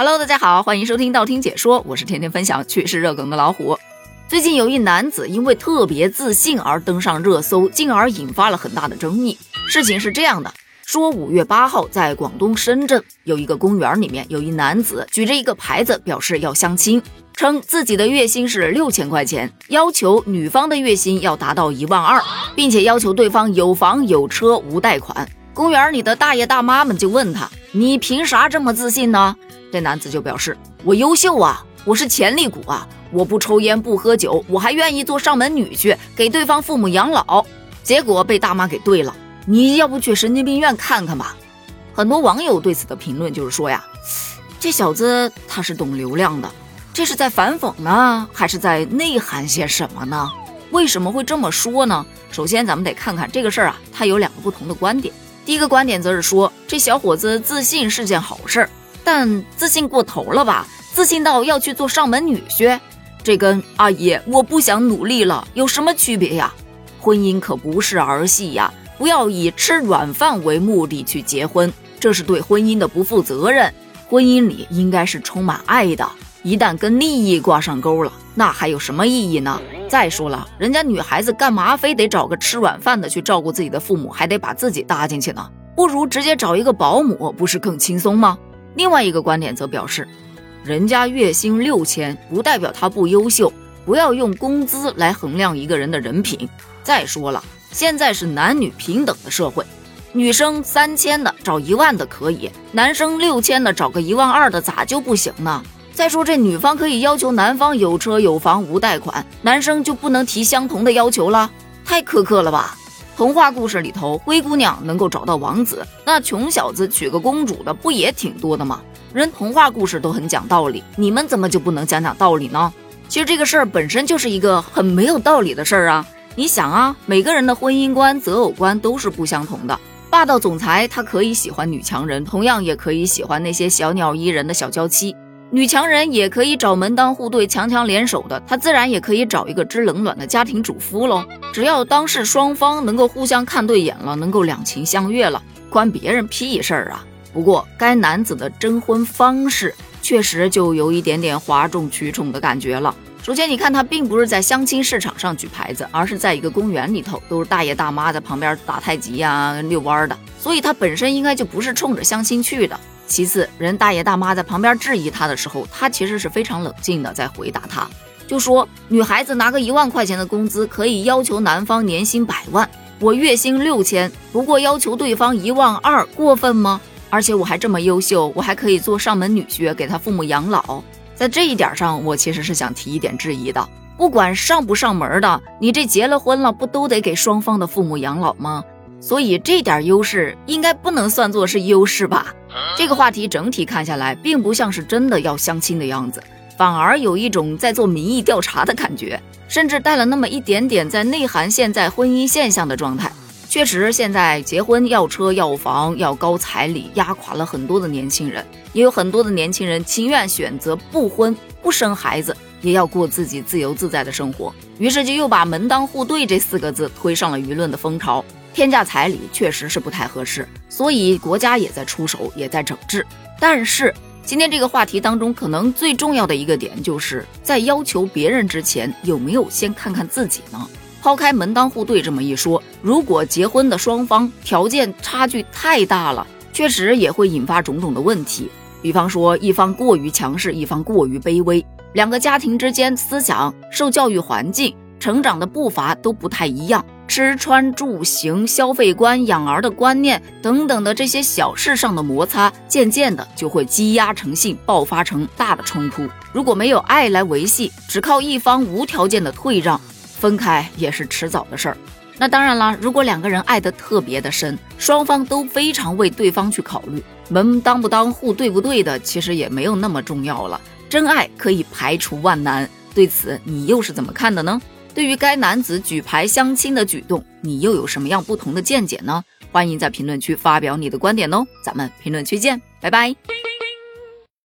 Hello，大家好，欢迎收听道听解说，我是天天分享趣事热梗的老虎。最近有一男子因为特别自信而登上热搜，进而引发了很大的争议。事情是这样的，说五月八号在广东深圳有一个公园里面，有一男子举着一个牌子表示要相亲，称自己的月薪是六千块钱，要求女方的月薪要达到一万二，并且要求对方有房有车无贷款。公园里的大爷大妈们就问他：“你凭啥这么自信呢？”这男子就表示：“我优秀啊，我是潜力股啊，我不抽烟不喝酒，我还愿意做上门女婿，给对方父母养老。”结果被大妈给怼了：“你要不去神经病院看看吧？”很多网友对此的评论就是说呀：“这小子他是懂流量的，这是在反讽呢，还是在内涵些什么呢？为什么会这么说呢？首先，咱们得看看这个事儿啊，他有两个不同的观点。第一个观点则是说，这小伙子自信是件好事儿。但自信过头了吧？自信到要去做上门女婿，这跟阿姨我不想努力了有什么区别呀？婚姻可不是儿戏呀！不要以吃软饭为目的去结婚，这是对婚姻的不负责任。婚姻里应该是充满爱的，一旦跟利益挂上钩了，那还有什么意义呢？再说了，人家女孩子干嘛非得找个吃软饭的去照顾自己的父母，还得把自己搭进去呢？不如直接找一个保姆，不是更轻松吗？另外一个观点则表示，人家月薪六千不代表他不优秀，不要用工资来衡量一个人的人品。再说了，现在是男女平等的社会，女生三千的找一万的可以，男生六千的找个一万二的咋就不行呢？再说这女方可以要求男方有车有房无贷款，男生就不能提相同的要求了？太苛刻了吧？童话故事里头，灰姑娘能够找到王子，那穷小子娶个公主的不也挺多的吗？人童话故事都很讲道理，你们怎么就不能讲讲道理呢？其实这个事儿本身就是一个很没有道理的事儿啊！你想啊，每个人的婚姻观、择偶观都是不相同的。霸道总裁他可以喜欢女强人，同样也可以喜欢那些小鸟依人的小娇妻。女强人也可以找门当户对、强强联手的，她自然也可以找一个知冷暖的家庭主夫喽。只要当事双方能够互相看对眼了，能够两情相悦了，关别人屁事儿啊！不过该男子的征婚方式确实就有一点点哗众取宠的感觉了。首先，你看他并不是在相亲市场上举牌子，而是在一个公园里头，都是大爷大妈在旁边打太极呀、遛弯的，所以他本身应该就不是冲着相亲去的。其次，人大爷大妈在旁边质疑他的时候，他其实是非常冷静的在回答他，就说女孩子拿个一万块钱的工资，可以要求男方年薪百万，我月薪六千，不过要求对方一万二，过分吗？而且我还这么优秀，我还可以做上门女婿，给他父母养老，在这一点上，我其实是想提一点质疑的。不管上不上门的，你这结了婚了，不都得给双方的父母养老吗？所以这点优势应该不能算作是优势吧？这个话题整体看下来，并不像是真的要相亲的样子，反而有一种在做民意调查的感觉，甚至带了那么一点点在内涵现在婚姻现象的状态。确实，现在结婚要车要房要高彩礼，压垮了很多的年轻人，也有很多的年轻人情愿选择不婚不生孩子，也要过自己自由自在的生活。于是就又把门当户对这四个字推上了舆论的风潮。天价彩礼确实是不太合适，所以国家也在出手，也在整治。但是今天这个话题当中，可能最重要的一个点，就是在要求别人之前，有没有先看看自己呢？抛开门当户对这么一说，如果结婚的双方条件差距太大了，确实也会引发种种的问题。比方说，一方过于强势，一方过于卑微，两个家庭之间思想、受教育环境、成长的步伐都不太一样。吃穿住行、消费观、养儿的观念等等的这些小事上的摩擦，渐渐的就会积压成性，爆发成大的冲突。如果没有爱来维系，只靠一方无条件的退让，分开也是迟早的事儿。那当然了，如果两个人爱得特别的深，双方都非常为对方去考虑，门当不当户对不对的，其实也没有那么重要了。真爱可以排除万难。对此，你又是怎么看的呢？对于该男子举牌相亲的举动，你又有什么样不同的见解呢？欢迎在评论区发表你的观点哦，咱们评论区见，拜拜。